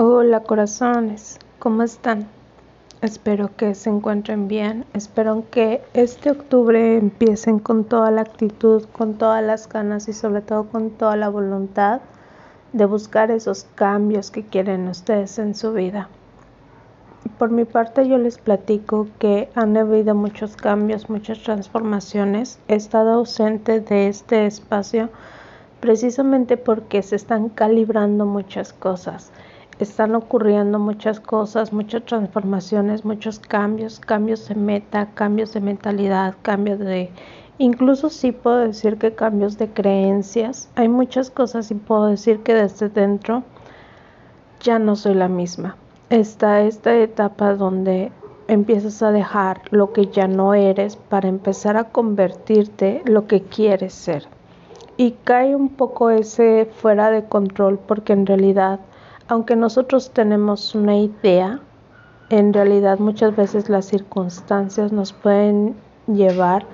Hola corazones, ¿cómo están? Espero que se encuentren bien, espero que este octubre empiecen con toda la actitud, con todas las ganas y sobre todo con toda la voluntad de buscar esos cambios que quieren ustedes en su vida. Por mi parte yo les platico que han habido muchos cambios, muchas transformaciones. He estado ausente de este espacio precisamente porque se están calibrando muchas cosas están ocurriendo muchas cosas, muchas transformaciones, muchos cambios, cambios de meta, cambios de mentalidad, cambios de... Incluso sí puedo decir que cambios de creencias. Hay muchas cosas y puedo decir que desde dentro ya no soy la misma. Está esta etapa donde empiezas a dejar lo que ya no eres para empezar a convertirte lo que quieres ser. Y cae un poco ese fuera de control porque en realidad aunque nosotros tenemos una idea, en realidad muchas veces las circunstancias nos pueden llevar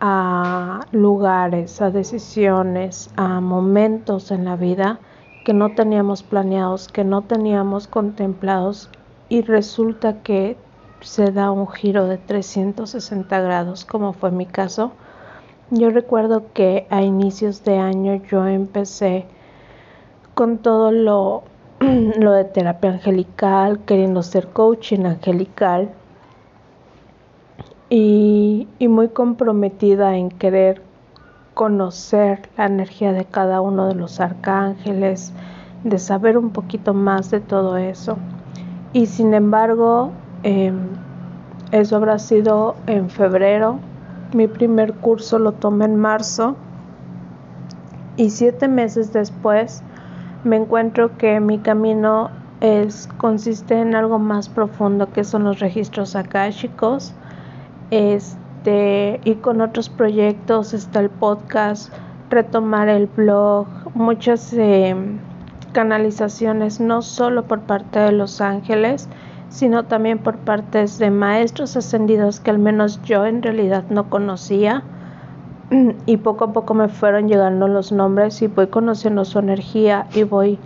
a lugares, a decisiones, a momentos en la vida que no teníamos planeados, que no teníamos contemplados y resulta que se da un giro de 360 grados, como fue mi caso. Yo recuerdo que a inicios de año yo empecé con todo lo lo de terapia angelical, queriendo ser coaching angelical y, muy comprometida en querer conocer la energía de cada uno de los arcángeles, de saber un poquito más de todo eso. Y sin embargo, em, eso habrá sido en febrero. Mi primer curso lo tomé en marzo. Y siete meses después me encuentro que mi camino es, consiste en algo más profundo que son los registros akáshicos. Este, y con otros proyectos está el podcast, retomar el blog, muchas eh, canalizaciones no solo por parte de los ángeles, sino también por partes de maestros ascendidos que al menos yo en realidad no conocía y poco a poco me fueron llegando los nombres y voy conociendo su energía y voy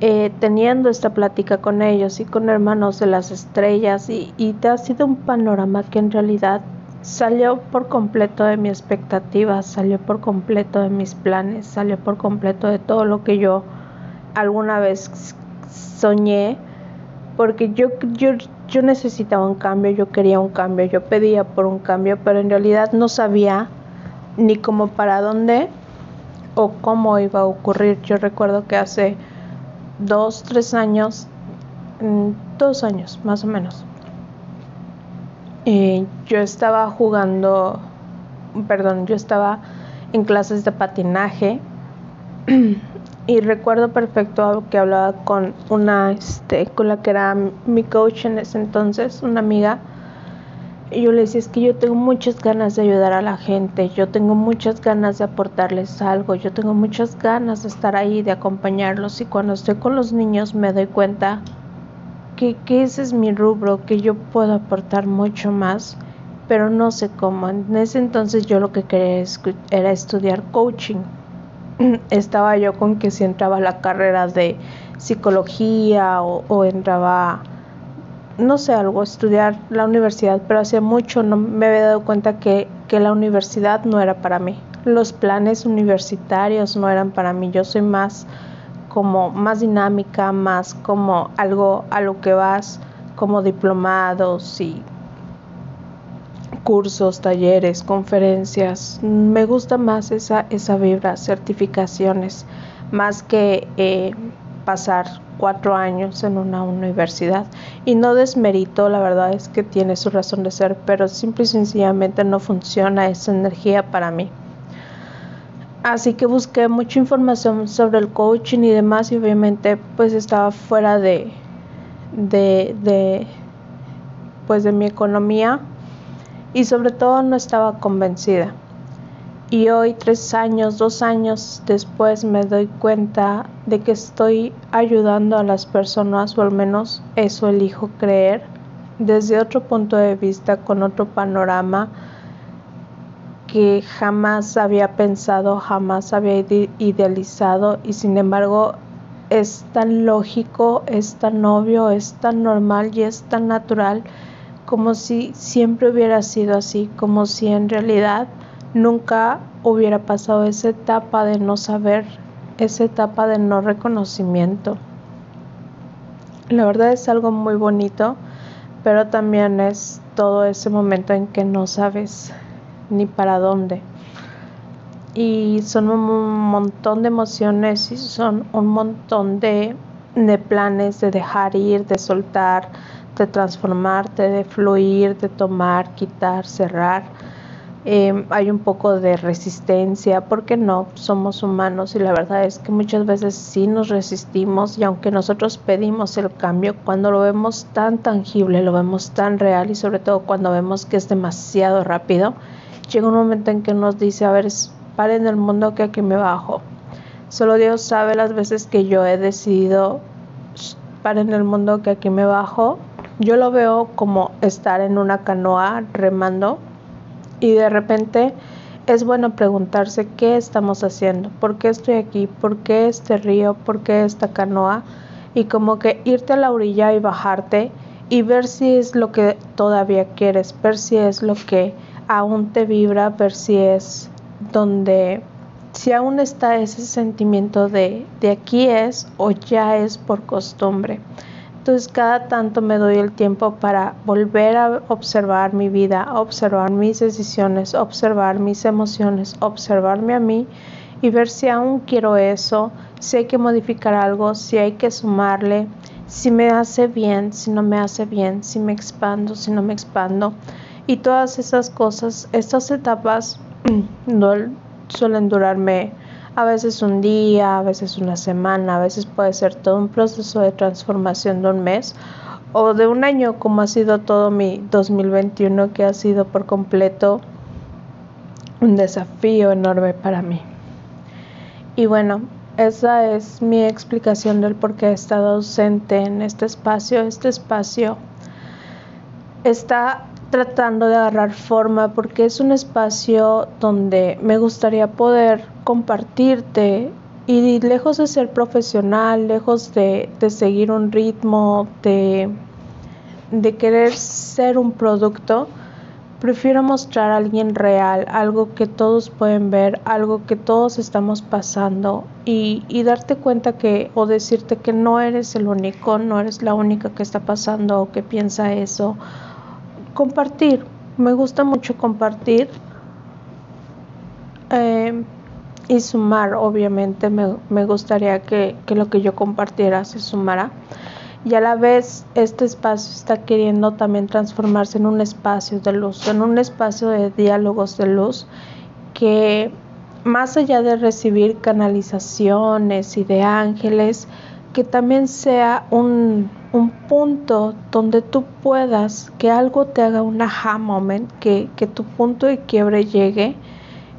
eh, teniendo esta plática con ellos y con hermanos de las estrellas y, y te ha sido un panorama que en realidad salió por completo de mi expectativa, salió por completo de mis planes, salió por completo de todo lo que yo alguna vez soñé, porque yo, yo, yo necesitaba un cambio, yo quería un cambio, yo pedía por un cambio, pero en realidad no sabía ni como para dónde o cómo iba a ocurrir. Yo recuerdo que hace dos, tres años, mm, dos años más o menos, eh, yo estaba jugando, perdón, yo estaba en clases de patinaje y recuerdo perfecto que hablaba con una, este, con la que era mi coach en ese entonces, una amiga, yo le decía, es que yo tengo muchas ganas de ayudar a la gente, yo tengo muchas ganas de aportarles algo, yo tengo muchas ganas de estar ahí, de acompañarlos y cuando estoy con los niños me doy cuenta que, ese es mi rubro, que yo puedo aportar mucho más, pero no sé cómo. En ese entonces yo lo que quería era estudiar coaching. Estaba yo con que si entraba la carrera de psicología o, o entraba no sé, algo, estudiar la universidad, pero hace mucho no me había dado cuenta que, que la universidad no era para mí. Los planes universitarios no eran para mí. Yo soy más como más dinámica, más como algo a lo que vas, como diplomados y cursos, talleres, conferencias. Me gusta más esa, esa vibra, certificaciones, más que eh, pasar cuatro años en una universidad y no desmerito, la verdad es que tiene su razón de ser, pero simple y sencillamente no funciona esa energía para mí. Así que busqué mucha información sobre el coaching y demás y obviamente pues estaba fuera de, de, de pues de mi economía y sobre todo no estaba convencida. Y hoy, tres años, dos años después, me doy cuenta de que estoy ayudando a las personas, o al menos eso elijo creer, desde otro punto de vista, con otro panorama que jamás había pensado, jamás había idealizado y sin embargo es tan lógico, es tan obvio, es tan normal y es tan natural como si siempre hubiera sido así, como si en realidad nunca hubiera pasado esa etapa de no saber, esa etapa de no reconocimiento. La verdad es algo muy bonito, pero también es todo ese momento en que no sabes ni para dónde. Y son un montón de emociones y son un montón de, de planes de dejar ir, de soltar, de transformarte, de fluir, de tomar, quitar, cerrar. Em, hay un poco de resistencia, porque no, somos humanos y la verdad es que muchas veces sí nos resistimos y aunque nosotros pedimos el cambio, cuando lo vemos tan tangible, lo vemos tan real y sobre todo cuando vemos que es demasiado rápido, llega un momento en que nos dice, a ver, paren el mundo que aquí me bajo. Solo Dios sabe las veces que yo he decidido, paren el mundo que aquí me bajo. Yo lo veo como estar en una canoa remando y de repente es bueno preguntarse qué estamos haciendo, por qué estoy aquí, por qué este río, por qué esta canoa y como que irte a la orilla y bajarte y ver si es lo que todavía quieres, ver si es lo que aún te vibra, ver si es donde, si aún está ese sentimiento de, de aquí es o ya es por costumbre. Entonces cada tanto me doy el tiempo para volver a observar mi vida, observar mis decisiones, observar mis emociones, observarme a mí y ver si aún quiero eso, si hay que modificar algo, si hay que sumarle, si me hace bien, si no me hace bien, si me expando, si no me expando. Y todas esas cosas, estas etapas no suelen durarme a veces un día, a veces una semana, a veces puede ser todo un proceso de transformación de un mes o de un año como ha sido todo mi 2021 que ha sido por completo un desafío enorme para mí. Y bueno, esa es mi explicación del por qué he estado ausente en este espacio. Este espacio está tratando de agarrar forma porque es un espacio donde me gustaría poder compartirte y lejos de ser profesional, lejos de, seguir un ritmo, de, de querer ser un producto, prefiero mostrar a alguien real, algo que todos pueden ver, algo que todos estamos pasando y, y, darte cuenta que o decirte que no eres el único, no eres la única que está pasando o que piensa eso compartir. Me gusta mucho compartir eh, y sumar, obviamente. Me, gustaría que, que, lo que yo compartiera se sumara. Y a la vez este espacio está queriendo también transformarse en un espacio de luz, en un espacio de diálogos de luz que más allá de recibir canalizaciones y de ángeles, que también sea un, un punto donde tú puedas que algo te haga un aha moment, que, que tu punto de quiebre llegue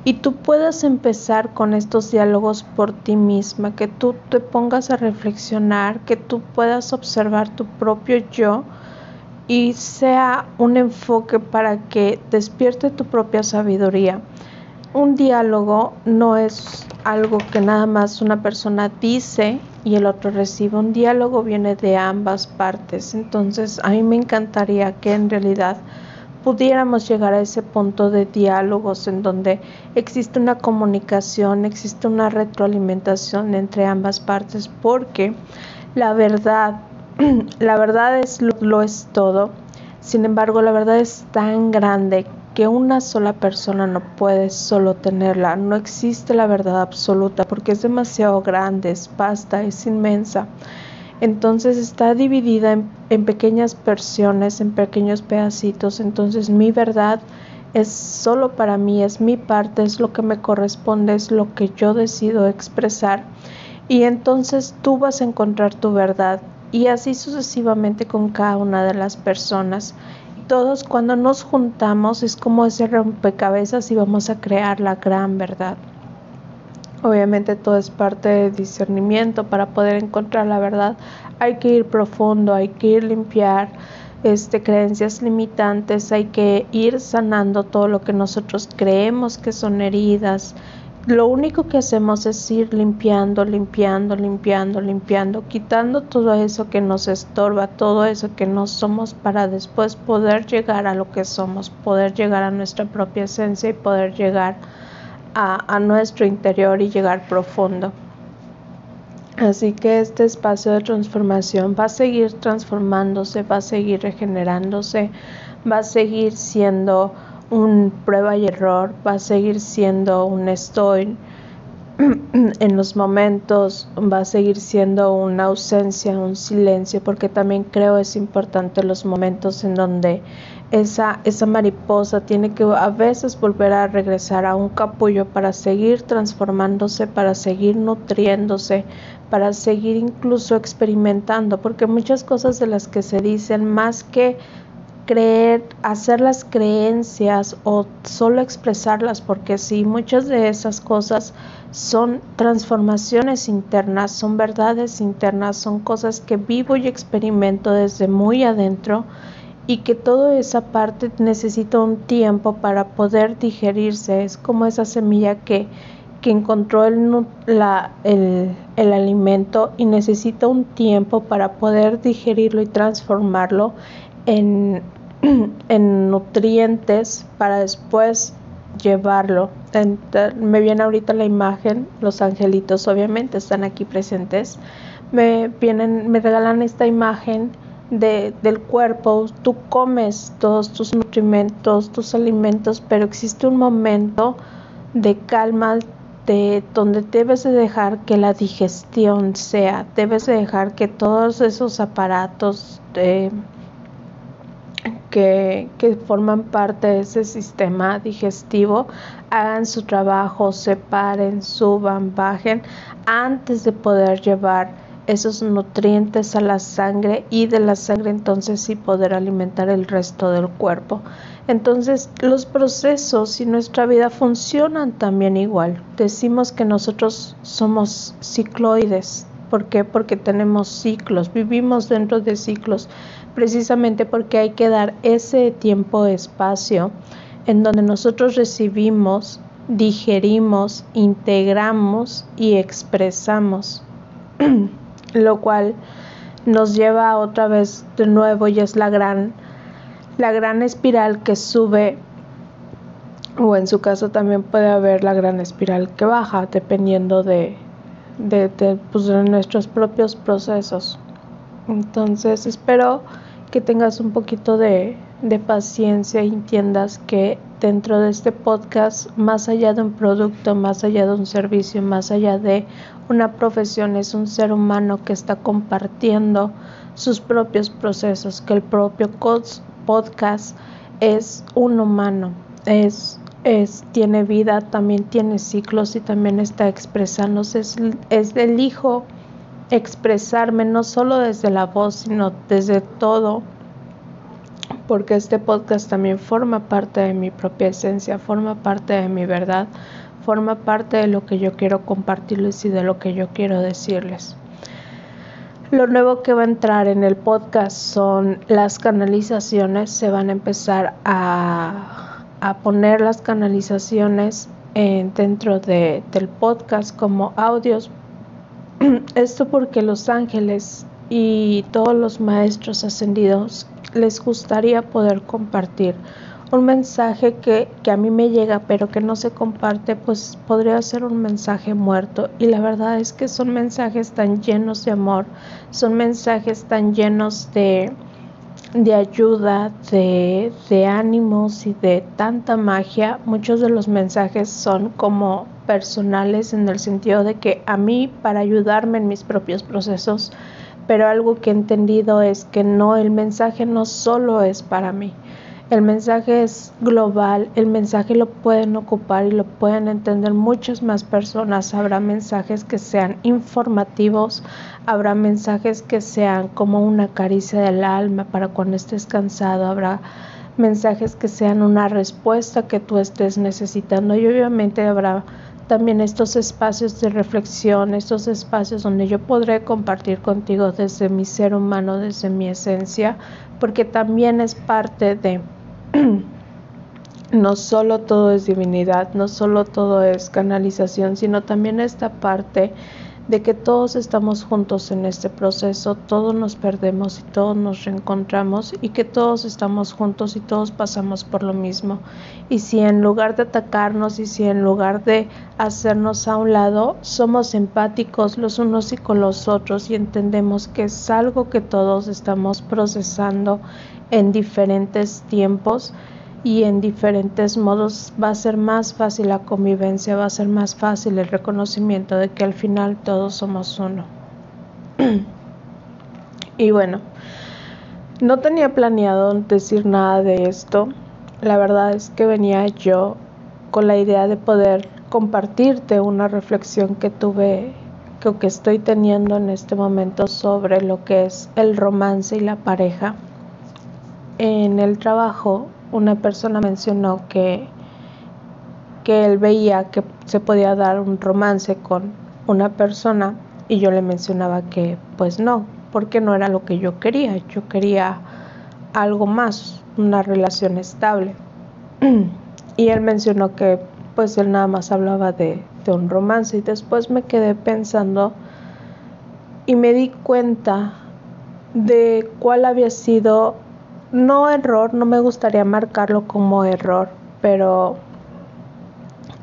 y tú puedas empezar con estos diálogos por ti misma, que tú te pongas a reflexionar, que tú puedas observar tu propio yo y sea un enfoque para que despierte tu propia sabiduría. Un diálogo no es algo que nada más una persona dice y el otro recibe. Un diálogo viene de ambas partes. Entonces a mí me encantaría que en realidad pudiéramos llegar a ese punto de diálogos en donde existe una comunicación, existe una retroalimentación entre ambas partes, porque la verdad, la verdad es lo es todo. Sin embargo, la verdad es tan grande que una sola persona no puede solo tenerla. No existe la verdad absoluta porque es demasiado grande, es vasta, es inmensa. Entonces está dividida en, en pequeñas versiones, en pequeños pedacitos. Entonces mi verdad es solo para mí, es mi parte, es lo que me corresponde, es lo que yo decido expresar. Y entonces tú vas a encontrar tu verdad y así sucesivamente con cada una de las personas todos cuando nos juntamos es como ese rompecabezas y vamos a crear la gran verdad. Obviamente todo es parte de discernimiento para poder encontrar la verdad. Hay que ir profundo, hay que ir limpiar este, creencias limitantes, hay que ir sanando todo lo que nosotros creemos que son heridas, lo único que hacemos es ir limpiando, limpiando, limpiando, limpiando, quitando todo eso que nos estorba, todo eso que no somos para después poder llegar a lo que somos, poder llegar a nuestra propia esencia y poder llegar a, a nuestro interior y llegar profundo. Así que este espacio de transformación va a seguir transformándose, va a seguir regenerándose, va a seguir siendo un prueba y error, va a seguir siendo un estoy en los momentos, va a seguir siendo una ausencia, un silencio, porque también creo es importante los momentos en donde esa, esa mariposa tiene que a veces volver a regresar a un capullo para seguir transformándose, para seguir nutriéndose, para seguir incluso experimentando, porque muchas cosas de las que se dicen, más que creer, hacer las creencias o solo expresarlas, porque sí, muchas de esas cosas son transformaciones internas, son verdades internas, son cosas que vivo y experimento desde muy adentro y que toda esa parte necesita un tiempo para poder digerirse. Es como esa semilla que, que encontró el, la, el, el alimento y necesita un tiempo para poder digerirlo y transformarlo en, en nutrientes para después llevarlo. me viene ahorita la imagen, los angelitos obviamente están aquí presentes. Me vienen, me regalan esta imagen de, del cuerpo. Tú comes todos tus nutrimentos, tus alimentos, pero existe un momento de calma de donde debes de dejar que la digestión sea, debes de dejar que todos esos aparatos de que, forman parte de ese sistema digestivo hagan su trabajo, separen, suban, bajen antes de poder llevar esos nutrientes a la sangre y de la sangre entonces sí poder alimentar el resto del cuerpo. Entonces los procesos y nuestra vida funcionan también igual. Decimos que nosotros somos cicloides. ¿Por qué? Porque tenemos ciclos, vivimos dentro de ciclos precisamente porque hay que dar ese tiempo, espacio en donde nosotros recibimos, digerimos, integramos y expresamos, lo cual nos lleva otra vez de nuevo y es la gran, la gran espiral que sube o en su caso también puede haber la gran espiral que baja dependiendo de, de, pues, de nuestros propios procesos. Entonces espero que tengas un poquito de, paciencia y entiendas que dentro de este podcast, más allá de un producto, más allá de un servicio, más allá de una profesión, es un ser humano que está compartiendo sus propios procesos, que el propio podcast es un humano, es, es, tiene vida, también tiene ciclos y también está expresándose, es, es el hijo expresarme no solo desde la voz, sino desde todo, porque este podcast también forma parte de mi propia esencia, forma parte de mi verdad, forma parte de lo que yo quiero compartirles y de lo que yo quiero decirles. Lo nuevo que va a entrar en el podcast son las canalizaciones, se van a empezar a, a poner las canalizaciones dentro de, del podcast como audios esto porque los ángeles y todos los maestros ascendidos les gustaría poder compartir un mensaje que, que, a mí me llega pero que no se comparte, pues podría ser un mensaje muerto. Y la verdad es que son mensajes tan llenos de amor, son mensajes tan llenos de, de ayuda, de, de ánimos y de tanta magia. Muchos de los mensajes son como personales en el sentido de que a mí para ayudarme en mis propios procesos, pero algo que he entendido es que no, el mensaje no solo es para mí, el mensaje es global, el mensaje lo pueden ocupar y lo pueden entender muchas más personas. Habrá mensajes que sean informativos, habrá mensajes que sean como una caricia del alma para cuando estés cansado, habrá mensajes que sean una respuesta que tú estés necesitando y obviamente habrá también estos espacios de reflexión, estos espacios donde yo podré compartir contigo desde mi ser humano, desde mi esencia, porque también es parte de no solo todo es divinidad, no solo todo es canalización, sino también esta parte de que todos estamos juntos en este proceso, todos nos perdemos y todos nos reencontramos y que todos estamos juntos y todos pasamos por lo mismo. Y si en lugar de atacarnos y si en lugar de hacernos a un lado, somos empáticos los unos y con los otros y entendemos que es algo que todos estamos procesando en diferentes tiempos, y en diferentes modos va a ser más fácil la convivencia, va a ser más fácil el reconocimiento de que al final todos somos uno. y bueno, no tenía planeado decir nada de esto. La verdad es que venía yo con la idea de poder compartirte una reflexión que tuve que, estoy teniendo en este momento sobre lo que es el romance y la pareja. En el trabajo una persona mencionó que, que él veía que se podía dar un romance con una persona y yo le mencionaba que pues no, porque no era lo que yo quería, yo quería algo más, una relación estable. y él mencionó que pues él nada más hablaba de, de un romance y después me quedé pensando y me di cuenta de cuál había sido no error, no me gustaría marcarlo como error, pero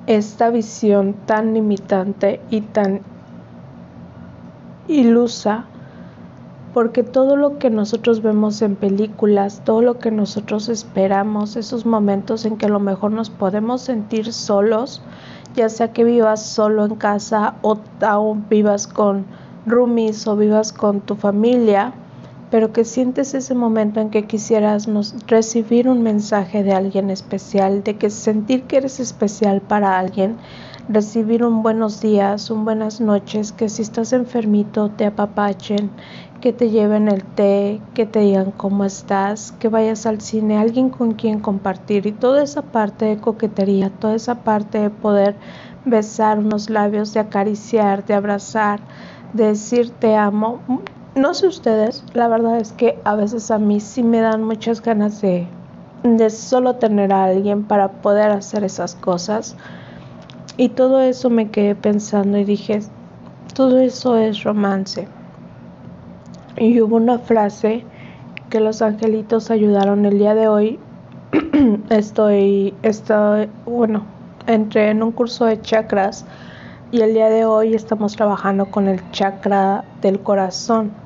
esta visión tan limitante y tan ilusa, porque todo lo que nosotros vemos en películas, todo lo que nosotros esperamos, esos momentos en que a lo mejor nos podemos sentir solos, ya sea que vivas solo en casa o aún vivas con roomies o vivas con tu familia, pero que sientes ese momento en que quisieras recibir un mensaje de alguien especial, de que sentir que eres especial para alguien, recibir un buenos días, un buenas noches, que si estás enfermito te apapachen, que te lleven el té, que te digan cómo estás, que vayas al cine, alguien con quien compartir y toda esa parte de coquetería, toda esa parte de poder besar unos labios, de acariciar, de abrazar, de decir te amo, no sé ustedes, la verdad es que a veces a mí sí me dan muchas ganas de, de solo tener a alguien para poder hacer esas cosas. Y todo eso me quedé pensando y dije, todo eso es romance. Y hubo una frase que los angelitos ayudaron el día de hoy. estoy, estoy, bueno, entré en un curso de chakras y el día de hoy estamos trabajando con el chakra del corazón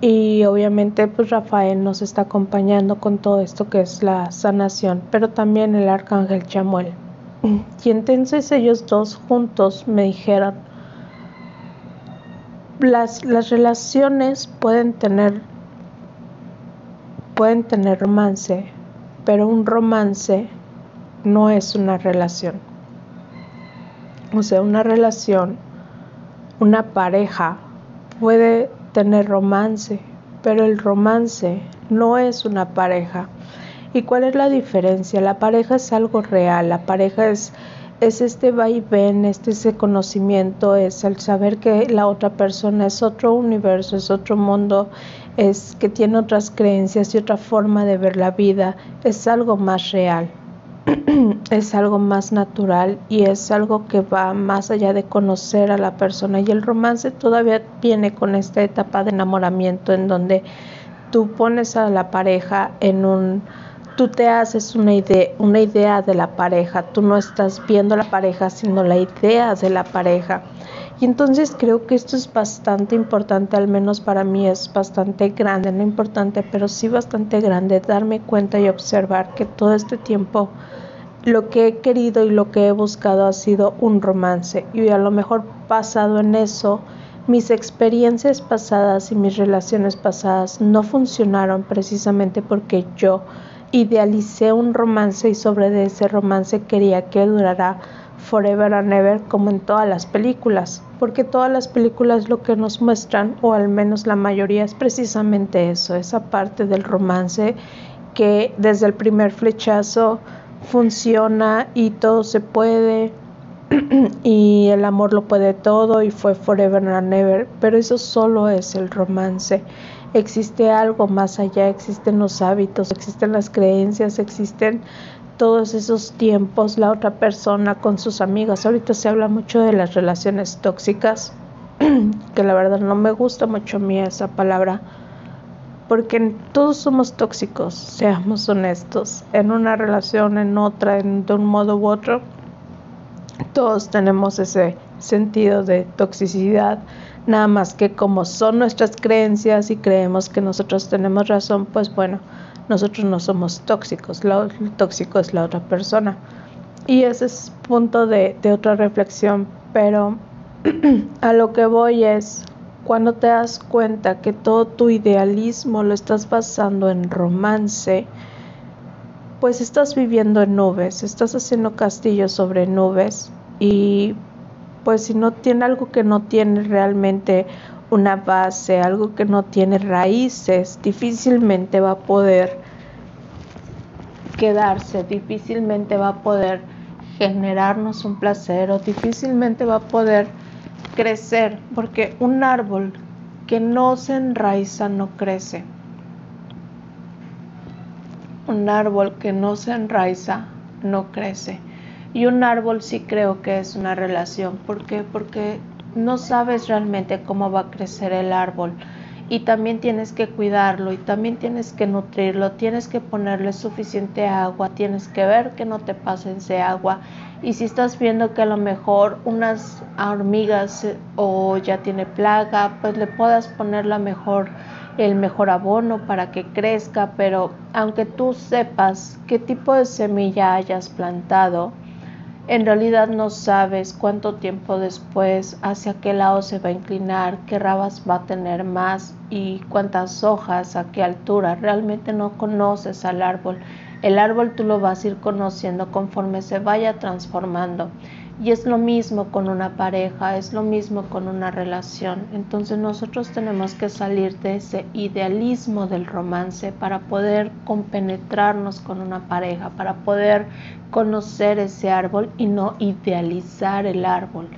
y obviamente pues Rafael nos está acompañando con todo esto que es la sanación, pero también el arcángel Chamuel. Y entonces ellos dos juntos me dijeron, las, las relaciones pueden tener, pueden tener romance, pero un romance no es una relación. O sea, una relación, una pareja puede tener romance, pero el romance no es una pareja. ¿Y cuál es la diferencia? La pareja es algo real, la pareja es, es este vaivén, este ese conocimiento, es el saber que la otra persona es otro universo, es otro mundo, es que tiene otras creencias y otra forma de ver la vida, es algo más real. es algo más natural y es algo que va más allá de conocer a la persona. Y el romance todavía viene con esta etapa de enamoramiento en donde tú pones a la pareja en un tú te haces una idea una idea de la pareja. Tú no estás viendo la pareja sino la idea de la pareja y entonces creo que esto es bastante importante, al menos para mí es bastante grande, no importante, pero sí bastante grande, darme cuenta y observar que todo este tiempo lo que he querido y lo que he buscado ha sido un romance. Y a lo mejor basado en eso mis experiencias pasadas y mis relaciones pasadas no funcionaron precisamente porque yo idealicé un romance y sobre ese romance quería que durara forever and ever como en todas las películas, porque todas las películas lo que nos muestran, o al menos la mayoría, es precisamente eso, esa parte del romance que desde el primer flechazo funciona y todo se puede y el amor lo puede todo y fue forever and ever, pero eso solo es el romance. Existe algo más allá, existen los hábitos, existen las creencias, existen todos esos tiempos la otra persona con sus amigas. Ahorita se habla mucho de las relaciones tóxicas, que la verdad no me gusta mucho a mí esa palabra, porque todos somos tóxicos, seamos honestos, en una relación, en otra, en, de un modo u otro, todos tenemos ese sentido de toxicidad, nada más que como son nuestras creencias y creemos que nosotros tenemos razón, pues bueno, nosotros no somos tóxicos, lo tóxico es la otra persona. Y ese es punto de, de otra reflexión, pero a lo que voy es cuando te das cuenta que todo tu idealismo lo estás basando en romance, pues estás viviendo en nubes, estás haciendo castillos sobre nubes y pues si no tiene algo que no tiene realmente una base, algo que no tiene raíces, difícilmente va a poder quedarse, difícilmente va a poder generarnos un placer o difícilmente va a poder crecer, porque un árbol que no se enraiza no crece. Un árbol que no se enraiza no crece. Y un árbol sí creo que es una relación. ¿Por qué? Porque no sabes realmente cómo va a crecer el árbol. Y también tienes que cuidarlo y también tienes que nutrirlo, tienes que ponerle suficiente agua, tienes que ver que no te pasen ese agua. Y si estás viendo que a lo mejor unas hormigas eh, o ya tiene plaga, pues le puedas poner la mejor el mejor abono para que crezca, pero aunque tú sepas qué tipo de semilla hayas plantado, en realidad no sabes cuánto tiempo después hacia qué lado se va a inclinar, qué rabas va a tener más y cuántas hojas, a qué altura. Realmente no conoces al árbol. El árbol tú lo vas a ir conociendo conforme se vaya transformando. Y es lo mismo con una pareja, es lo mismo con una relación. Entonces nosotros tenemos que salir de ese idealismo del romance para poder compenetrarnos con una pareja, para poder conocer ese árbol y no idealizar el árbol.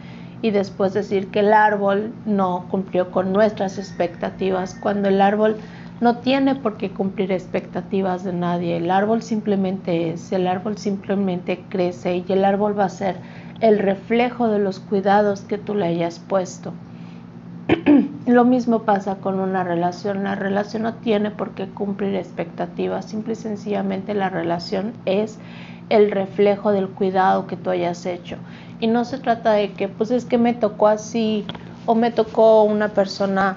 Y después decir que el árbol no cumplió con nuestras expectativas, cuando el árbol no tiene por qué cumplir expectativas de nadie. El árbol simplemente es, el árbol simplemente crece y el árbol va a ser el reflejo de los cuidados que tú le hayas puesto. Lo mismo pasa con una relación. La relación no tiene por qué cumplir expectativas. Simple y sencillamente la relación es el reflejo del cuidado que tú hayas hecho. Y no se trata de que, pues es que me tocó así o me tocó una persona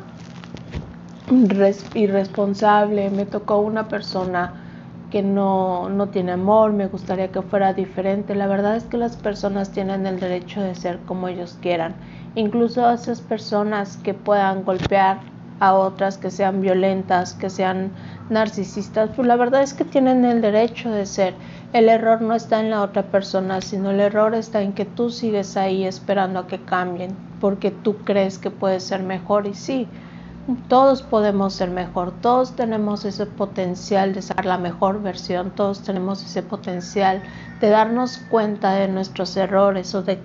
irresponsable, me tocó una persona que no, no tiene amor, me gustaría que fuera diferente. La verdad es que las personas tienen el derecho de ser como ellos quieran. Incluso esas personas que puedan golpear a otras, que sean violentas, que sean narcisistas, pues la verdad es que tienen el derecho de ser. El error no está en la otra persona, sino el error está en que tú sigues ahí esperando a que cambien, porque tú crees que puedes ser mejor y sí, todos podemos ser mejor, todos tenemos ese potencial de ser la mejor versión, todos tenemos ese potencial de darnos cuenta de nuestros errores o de,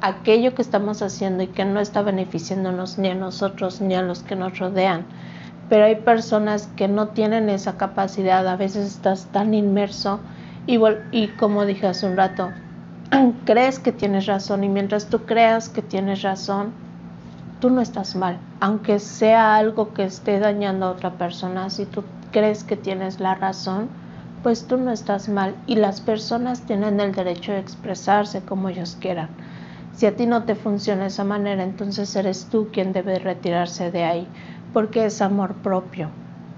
aquello que estamos haciendo y que no está beneficiándonos ni a nosotros ni a los que nos rodean. Pero hay personas que no tienen esa capacidad, a veces estás tan inmerso y, y como dije hace un rato, crees que tienes razón y mientras tú creas que tienes razón, tú no estás mal, aunque sea algo que esté dañando a otra persona, si tú crees que tienes la razón, pues tú no estás mal y las personas tienen el derecho de expresarse como ellos quieran. Si a ti no te funciona esa manera, entonces eres tú quien debe retirarse de ahí, porque es amor propio.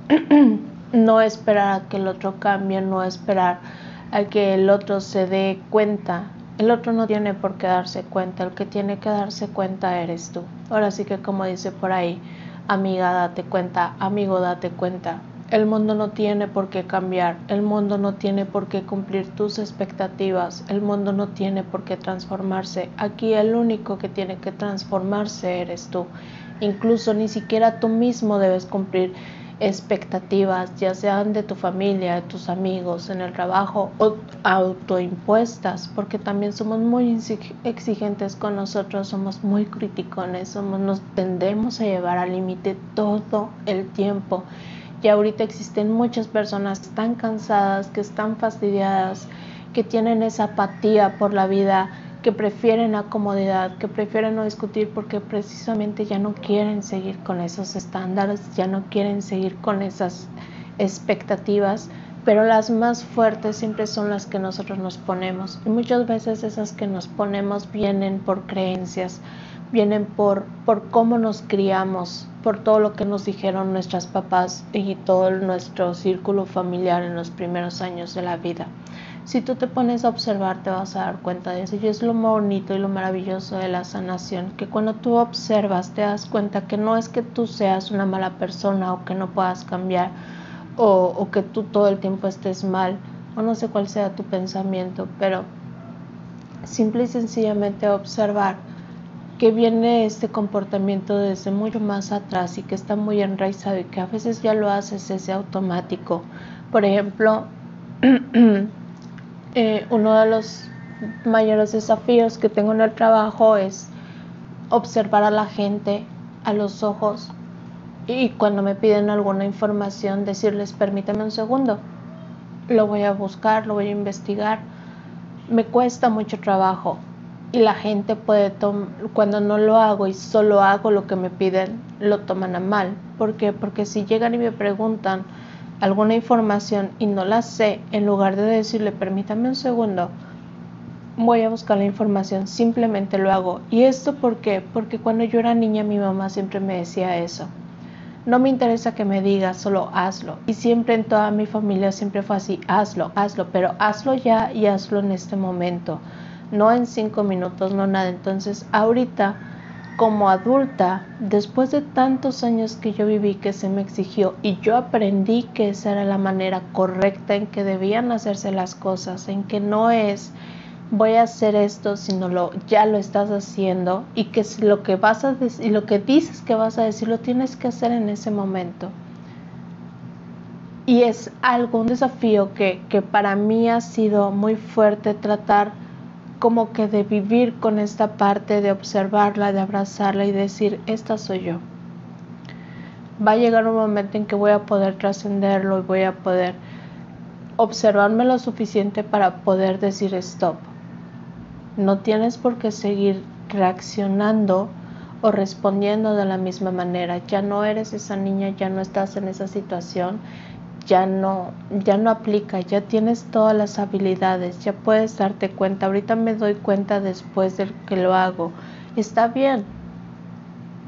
no esperar a que el otro cambie, no esperar a que el otro se dé cuenta el otro no tiene por qué darse cuenta, el que tiene que darse cuenta eres tú. Ahora sí que como dice por ahí, amiga, date cuenta, amigo, date cuenta. El mundo no tiene por qué cambiar, el mundo no tiene por qué cumplir tus expectativas, el mundo no tiene por qué transformarse. Aquí el único que tiene que transformarse eres tú. Incluso ni siquiera tú mismo debes cumplir expectativas, ya sean de tu familia, de tus amigos, en el trabajo o autoimpuestas, porque también somos muy exigentes con nosotros, somos muy criticones, somos, nos tendemos a llevar al límite todo el tiempo. Y ahorita existen muchas personas tan cansadas, que están fastidiadas, que tienen esa apatía por la vida, que prefieren la comodidad, que prefieren no discutir porque precisamente ya no quieren seguir con esos estándares, ya no quieren seguir con esas expectativas, pero las más fuertes siempre son las que nosotros nos ponemos. Y muchas veces esas que nos ponemos vienen por creencias, vienen por, por cómo nos criamos, por todo lo que nos dijeron nuestras papás y todo nuestro círculo familiar en los primeros años de la vida. Si tú te pones a observar, te vas a dar cuenta de eso. Y es lo bonito y lo maravilloso de la sanación, que cuando tú observas, te das cuenta que no es que tú seas una mala persona o que no puedas cambiar o, o que tú todo el tiempo estés mal o no sé cuál sea tu pensamiento, pero simple y sencillamente observar que viene este comportamiento desde mucho más atrás y que está muy enraizado y que a veces ya lo haces ese automático. Por ejemplo, eh, uno de los mayores desafíos que tengo en el trabajo es observar a la gente a los ojos y cuando me piden alguna información decirles permítame un segundo, lo voy a buscar, lo voy a investigar. Me cuesta mucho trabajo y la gente puede cuando no lo hago y solo hago lo que me piden, lo toman a mal. ¿Por qué? Porque si llegan y me preguntan alguna información y no la sé, en lugar de decirle permítame un segundo, voy a buscar la información, simplemente lo hago. ¿Y esto por qué? Porque cuando yo era niña mi mamá siempre me decía eso. No me interesa que me digas, solo hazlo. Y siempre en toda mi familia siempre fue así, hazlo, hazlo, pero hazlo ya y hazlo en este momento no en cinco minutos, no nada. Entonces, ahorita, como adulta, después de tantos años que yo viví, que se me exigió y yo aprendí que esa era la manera correcta en que debían hacerse las cosas, en que no es voy a hacer esto, sino lo ya lo estás haciendo y que lo que vas a decir, lo que dices que vas a decir lo tienes que hacer en ese momento. Y es algo, un desafío que, que para mí ha sido muy fuerte tratar como que de vivir con esta parte, de observarla, de abrazarla y decir, esta soy yo. Va a llegar un momento en que voy a poder trascenderlo y voy a poder observarme lo suficiente para poder decir stop. No tienes por qué seguir reaccionando o respondiendo de la misma manera. Ya no eres esa niña, ya no estás en esa situación ya no, ya no aplica, ya tienes todas las habilidades, ya puedes darte cuenta. Ahorita me doy cuenta después de que lo hago. Está bien.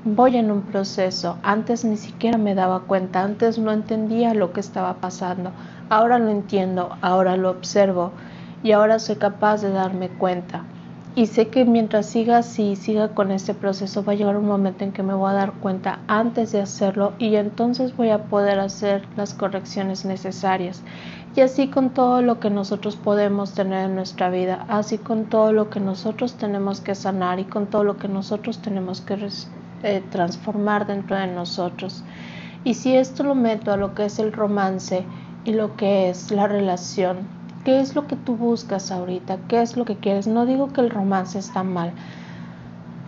Voy en un proceso. Antes ni siquiera me daba cuenta, antes no entendía lo que estaba pasando. Ahora lo entiendo, ahora lo observo y ahora soy capaz de darme cuenta. Y sé que mientras siga así, siga con este proceso, va a llegar un momento en que me voy a dar cuenta antes de hacerlo y entonces voy a poder hacer las correcciones necesarias. Y así con todo lo que nosotros podemos tener en nuestra vida, así con todo lo que nosotros tenemos que sanar y con todo lo que nosotros tenemos que eh, transformar dentro de nosotros. Y si esto lo meto a lo que es el romance y lo que es la relación, ¿Qué es lo que tú buscas ahorita? ¿Qué es lo que quieres? No digo que el romance está mal.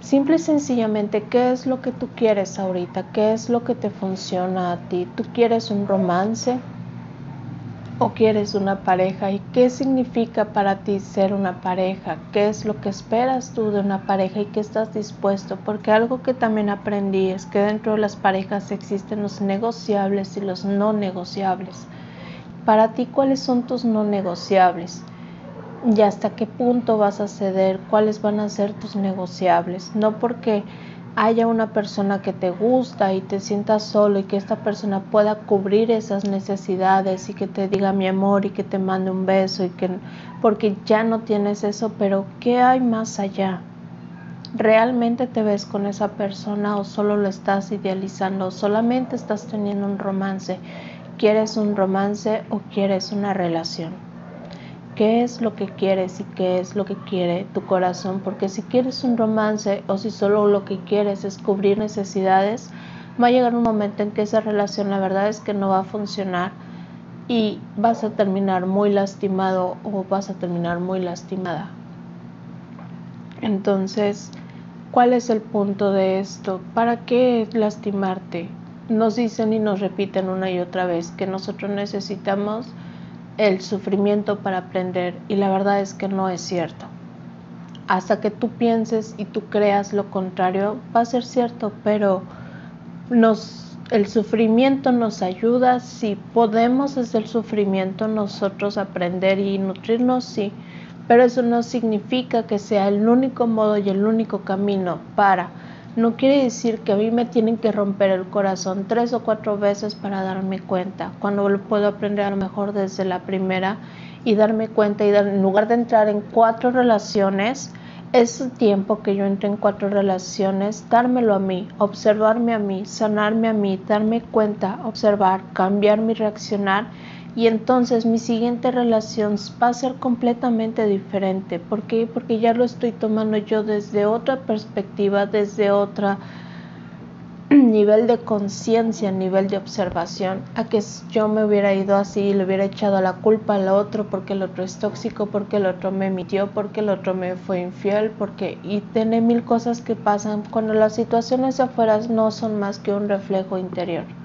Simple y sencillamente, ¿qué es lo que tú quieres ahorita? ¿Qué es lo que te funciona a ti? ¿Tú quieres un romance o quieres una pareja? ¿Y qué significa para ti ser una pareja? ¿Qué es lo que esperas tú de una pareja y qué estás dispuesto? Porque algo que también aprendí es que dentro de las parejas existen los negociables y los no negociables. Para ti, ¿cuáles son tus no negociables? ¿Y hasta qué punto vas a ceder? ¿Cuáles van a ser tus negociables? No porque haya una persona que te gusta y te sientas solo y que esta persona pueda cubrir esas necesidades y que te diga mi amor y que te mande un beso y que porque ya no tienes eso, pero ¿qué hay más allá? ¿Realmente te ves con esa persona o solo lo estás idealizando solamente estás teniendo un romance? ¿Quieres un romance o quieres una relación? ¿Qué es lo que quieres y qué es lo que quiere tu corazón? Porque si quieres un romance o si solo lo que quieres es cubrir necesidades, va a llegar un momento en que esa relación la verdad es que no va a funcionar y vas a terminar muy lastimado o vas a terminar muy lastimada. Entonces, ¿cuál es el punto de esto? ¿Para qué lastimarte? Nos dicen y nos repiten una y otra vez que nosotros necesitamos el sufrimiento para aprender y la verdad es que no es cierto. Hasta que tú pienses y tú creas lo contrario, va a ser cierto, pero el sufrimiento nos ayuda, si podemos desde el sufrimiento nosotros aprender y nutrirnos, sí, pero eso no significa que sea el único modo y el único camino para no quiere decir que a mí me tienen que romper el corazón tres o cuatro veces para darme cuenta, cuando lo puedo aprender a lo mejor desde la primera y darme cuenta y en lugar de entrar en cuatro relaciones, ese tiempo que yo entré en cuatro relaciones, dármelo a mí, observarme a mí, sanarme a mí, darme cuenta, observar, cambiar mi reaccionar y entonces mi siguiente relación va a ser completamente diferente. ¿Por qué? Porque ya lo estoy tomando yo desde otra perspectiva, desde otro nivel de conciencia, nivel de observación, a que yo me hubiera ido así y le hubiera echado la culpa al otro porque el otro es tóxico, porque el otro me emitió, porque el otro me fue infiel, porque y tiene mil cosas que pasan cuando las situaciones afuera no son más que un reflejo interior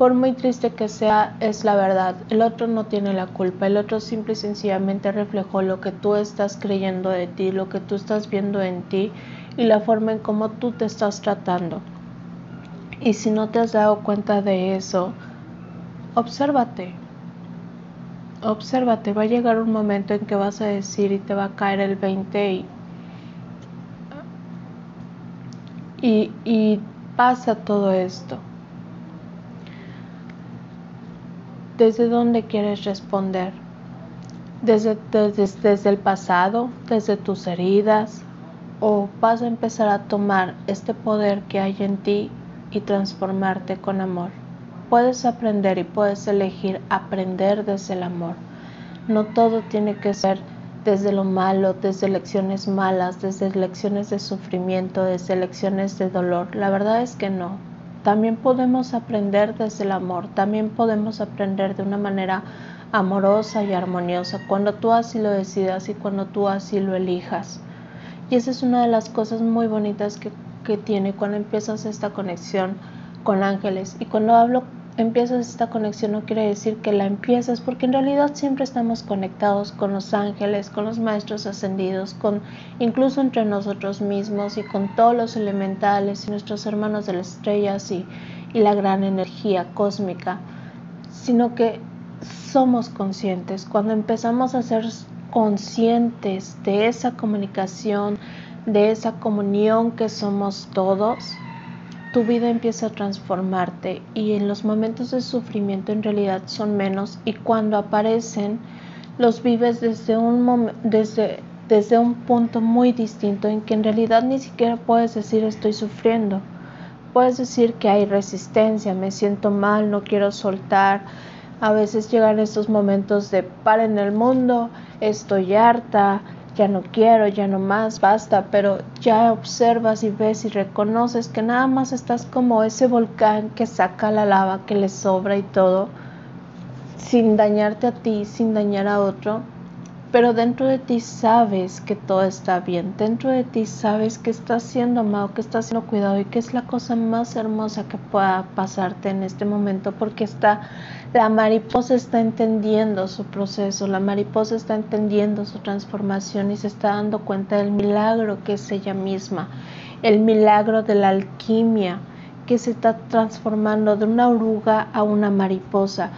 por muy triste que sea, es la verdad. El otro no tiene la culpa. El otro simple y sencillamente reflejó lo que tú estás creyendo de ti, lo que tú estás viendo en ti y la forma en cómo tú te estás tratando. Y si no te has dado cuenta de eso, obsérvate. Obsérvate. Va a llegar un momento en que vas a decir y te va a caer el 20 y, y, y pasa todo esto. ¿Desde dónde quieres responder? ¿Desde, el pasado? ¿Desde tus heridas? ¿O vas a empezar a tomar este poder que hay en ti y transformarte con amor? Puedes aprender y puedes elegir aprender desde el amor. No todo tiene que ser desde lo malo, desde lecciones malas, desde lecciones de sufrimiento, desde lecciones de dolor. La verdad es que no. También podemos aprender desde el amor, también podemos aprender de una manera amorosa y armoniosa cuando tú así lo decidas y cuando tú así lo elijas. Y esa es una de las cosas muy bonitas que, que tiene cuando empiezas esta conexión con ángeles. Y cuando hablo empiezas esta conexión no quiere decir que la empiezas, porque en realidad siempre estamos conectados con los ángeles, con los maestros ascendidos, con incluso entre nosotros mismos y con todos los elementales y nuestros hermanos de las estrellas y, y la gran energía cósmica, sino que somos conscientes. Cuando empezamos a ser conscientes de esa comunicación, de esa comunión que somos todos, tu vida empieza a transformarte y en los momentos de sufrimiento en realidad son menos y cuando aparecen los vives desde un, desde, desde un punto muy distinto en que en realidad ni siquiera puedes decir estoy sufriendo. Puedes decir que hay resistencia, me siento mal, no quiero soltar. A veces llegan estos momentos de par en el mundo, estoy harta, ya no quiero, ya no más, basta, pero ya observas y ves y reconoces que nada más estás como ese volcán que saca la lava que le sobra y todo, sin dañarte a ti, sin dañar a otro, pero dentro de ti sabes que todo está bien, dentro de ti sabes que estás siendo amado, que estás siendo cuidado y que es la cosa más hermosa que pueda pasarte en este momento porque está la mariposa está entendiendo su proceso, la mariposa está entendiendo su transformación y se está dando cuenta del milagro que es ella misma, el milagro de la alquimia que se está transformando de una oruga a una mariposa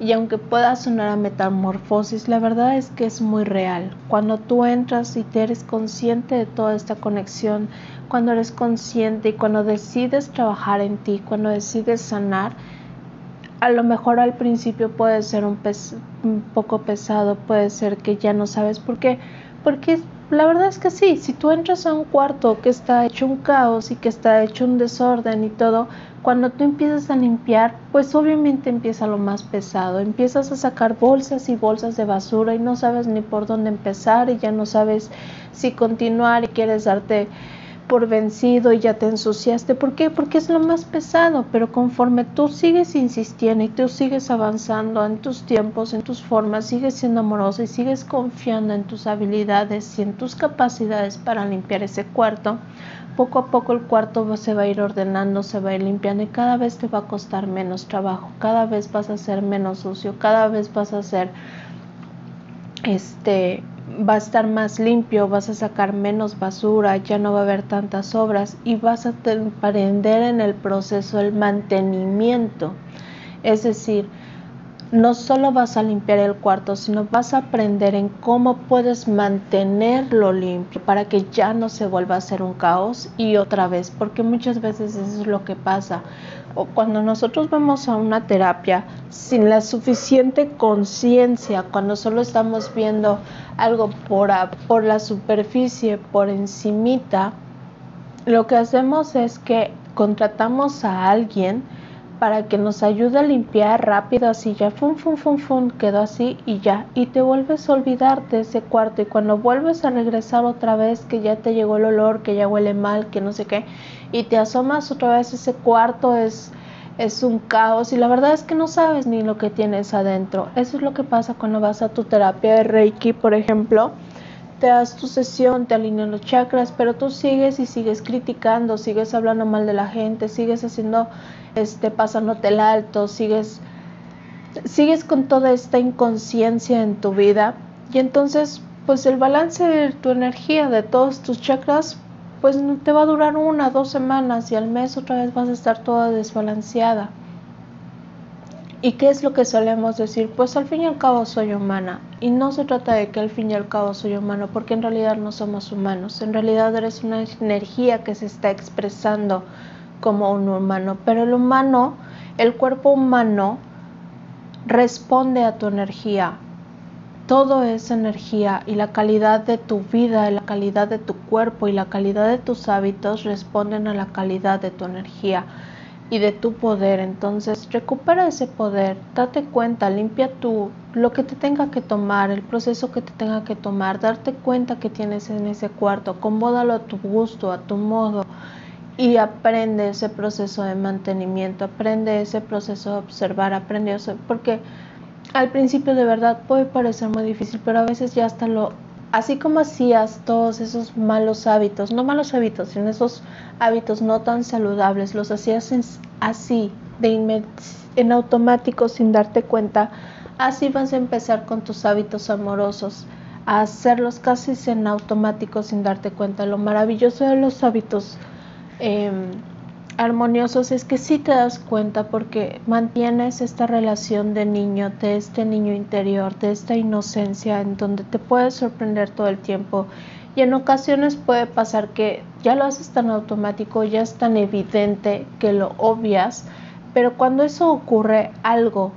y aunque pueda sonar a metamorfosis, la verdad es que es muy real. Cuando tú entras y te eres consciente de toda esta conexión, cuando eres consciente y cuando decides trabajar en ti, cuando decides sanar, a lo mejor al principio puede ser un, un poco pesado, puede ser que ya no sabes por qué, porque la verdad es que sí, si tú entras a un cuarto que está hecho un caos y que está hecho un desorden y todo, cuando tú empiezas a limpiar, pues obviamente empieza lo más pesado, empiezas a sacar bolsas y bolsas de basura y no sabes ni por dónde empezar y ya no sabes si continuar y quieres darte por vencido y ya te ensuciaste. ¿Por qué? Porque es lo más pesado, pero conforme tú sigues insistiendo y tú sigues avanzando en tus tiempos, en tus formas, sigues siendo amorosa y sigues confiando en tus habilidades y en tus capacidades para limpiar ese cuarto, poco a poco el cuarto se va a ir ordenando, se va a ir limpiando y cada vez te va a costar menos trabajo, cada vez vas a ser menos sucio, cada vez vas a ser este va a estar más limpio, vas a sacar menos basura, ya no va a haber tantas obras y vas a aprender en el proceso el mantenimiento. Es decir, no solo vas a limpiar el cuarto, sino vas a aprender en cómo puedes mantenerlo limpio para que ya no se vuelva a ser un caos y otra vez, porque muchas veces eso es lo que pasa. O cuando nosotros vamos a una terapia sin la suficiente conciencia, cuando solo estamos viendo algo por, por la superficie, por encimita, lo que hacemos es que contratamos a alguien para que nos ayude a limpiar rápido así ya fum fum fum fum quedó así y ya. Y te vuelves a olvidar de ese cuarto y cuando vuelves a regresar otra vez que ya te llegó el olor que ya huele mal que no sé qué y te asomas otra vez ese cuarto es es un caos y la verdad es que no sabes ni lo que tienes adentro. Eso es lo que pasa cuando vas a tu terapia de Reiki por ejemplo. Te das tu sesión, te alinean los chakras, pero tú sigues y sigues criticando, sigues hablando mal de la gente, sigues haciendo, este, pasándote el alto, sigues, sigues con toda esta inconsciencia en tu vida y entonces, pues el balance de tu energía, de todos tus chakras, pues te va a durar una, dos semanas y al mes otra vez vas a estar toda desbalanceada. ¿Y qué es lo que solemos decir? Pues al fin y al cabo soy humana. Y no se trata de que al fin y al cabo soy humano, porque en realidad no somos humanos. En realidad eres una energía que se está expresando como un humano. Pero el humano, el cuerpo humano, responde a tu energía. Todo es energía y la calidad de tu vida, la calidad de tu cuerpo y la calidad de tus hábitos responden a la calidad de tu energía y de tu poder. Entonces, recupera ese poder, date cuenta, limpia tu lo que te tenga que tomar, el proceso que te tenga que tomar, darte cuenta que tienes en ese cuarto, acomódalo a tu gusto, a tu modo y aprende ese proceso de mantenimiento, aprende ese proceso de observar, aprende eso, porque al principio de verdad puede parecer muy difícil, pero a veces ya hasta lo así como hacías todos esos malos hábitos, no malos hábitos, sino esos hábitos no tan saludables, los hacías así, de en automático sin darte cuenta, así vas a empezar con tus hábitos amorosos, a hacerlos casi en automático sin darte cuenta. Lo maravilloso de los hábitos em, armoniosos es que sí te das cuenta porque mantienes esta relación de niño, de este niño interior, de esta inocencia en donde te puedes sorprender todo el tiempo. Y en ocasiones puede pasar que ya lo haces tan automático, ya es tan evidente que lo obvias, pero cuando eso ocurre algo,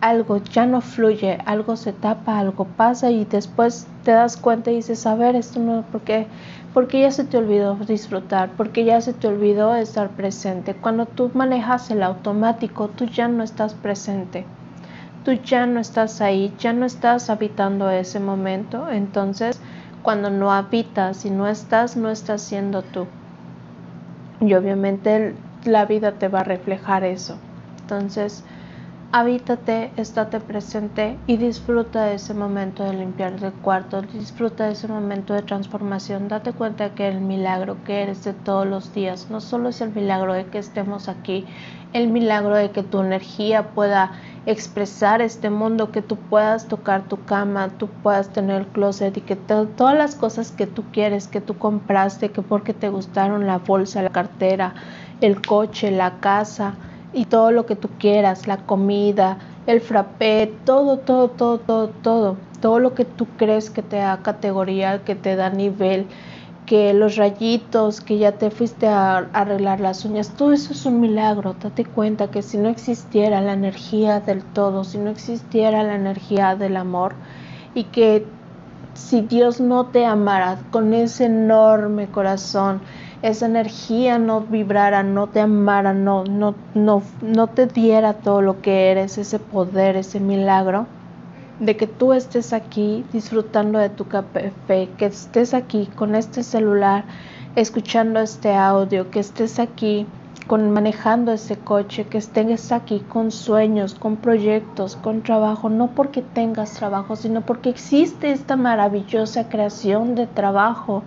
algo ya no fluye, algo se tapa, algo pasa y después te das cuenta y dices, a ver, esto no, porque porque ya se te olvidó disfrutar, porque ya se te olvidó estar presente. Cuando tú manejas el automático, tú ya no estás presente, tú ya no estás ahí, ya no estás habitando ese momento. Entonces, cuando no habitas y no estás, no estás siendo tú. Y obviamente la vida te va a reflejar eso. Entonces, Habítate, estate presente y disfruta de ese momento de limpiar el cuarto, disfruta de ese momento de transformación. Date cuenta que el milagro que eres de todos los días no solo es el milagro de que estemos aquí, el milagro de que tu energía pueda expresar este mundo, que tú puedas tocar tu cama, tú puedas tener el closet y que todas las cosas que tú quieres, que tú compraste, que porque te gustaron la bolsa, la cartera, el coche, la casa y todo lo que tú quieras, la comida, el frappé, todo, todo, todo, todo, todo, todo lo que tú crees que te da categoría, que te da nivel, que los rayitos, que ya te fuiste a arreglar las uñas, todo eso es un milagro. Date cuenta que si no existiera la energía del todo, si no existiera la energía del amor y que si Dios no te amara con ese enorme corazón, esa energía no vibrara, no te amara, no, no, no, no te diera todo lo que eres, ese poder, ese milagro, de que tú estés aquí disfrutando de tu café, que estés aquí con este celular, escuchando este audio, que estés aquí con manejando ese coche, que estés aquí con sueños, con proyectos, con trabajo, no porque tengas trabajo, sino porque existe esta maravillosa creación de trabajo,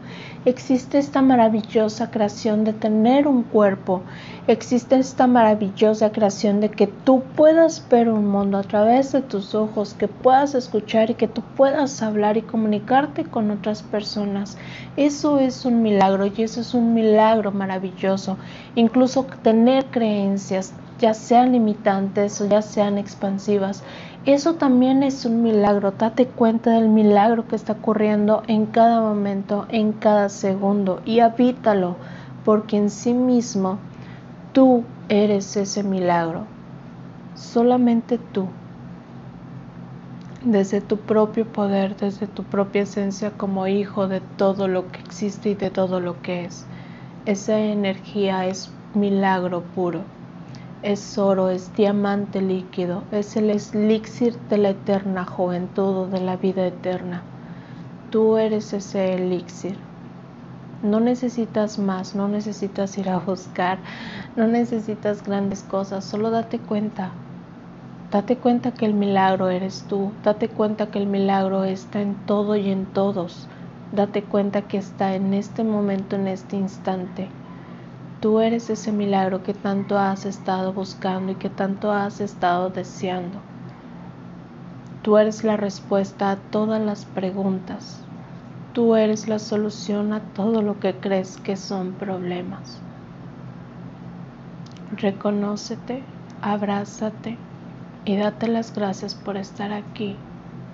existe esta maravillosa creación de tener un cuerpo, existe esta maravillosa creación de que tú puedas ver un mundo a través de tus ojos, que puedas escuchar y que tú puedas hablar y comunicarte con otras personas. Eso es un milagro y eso es un milagro maravilloso. Incluso tener creencias, ya sean limitantes o ya sean expansivas, eso también es un milagro. Date cuenta del milagro que está ocurriendo en cada momento, en cada segundo y habítalo, porque en sí mismo tú eres ese milagro. Solamente tú. Desde tu propio poder, desde tu propia esencia como hijo de todo lo que existe y de todo lo que es. Esa energía es milagro puro. Es oro, es diamante líquido, es el elixir de la eterna juventud de la vida eterna. Tú eres ese elixir. No necesitas más, no necesitas ir a buscar, no necesitas grandes cosas, solo date cuenta. Date cuenta que el milagro eres tú, date cuenta que el milagro está en todo y en todos. Date cuenta que está en este momento, en este instante. Tú eres ese milagro que tanto has estado buscando y que tanto has estado deseando. Tú eres la respuesta a todas las preguntas. Tú eres la solución a todo lo que crees que son problemas. Reconócete, abrázate y date las gracias por estar aquí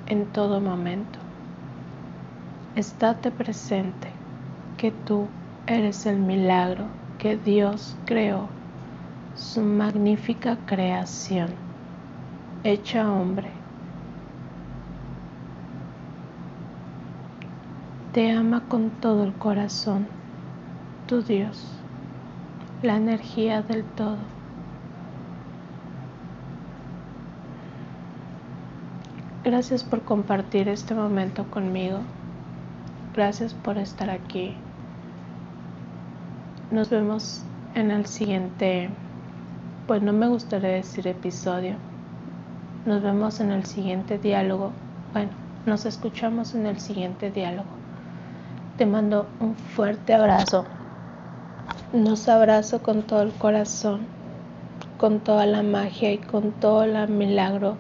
en todo momento. Estate presente que tú eres el milagro que Dios creó, su magnífica creación, hecha hombre. Te ama con todo el corazón, tu Dios, la energía del todo. Gracias por compartir este momento conmigo. Gracias por estar aquí. Nos vemos en el siguiente, pues no me gustaría decir episodio. Nos vemos en el siguiente diálogo. Bueno, nos escuchamos en el siguiente diálogo. Te mando un fuerte abrazo. Nos abrazo con todo el corazón, con toda la magia y con todo el milagro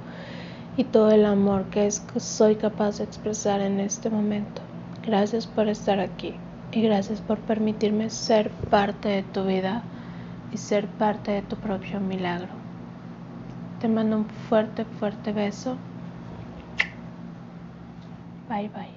y todo el amor que es, soy capaz de expresar en este momento. Gracias por estar aquí y gracias por permitirme ser parte de tu vida y ser parte de tu propio milagro. Te mando un fuerte, fuerte beso. Bye bye.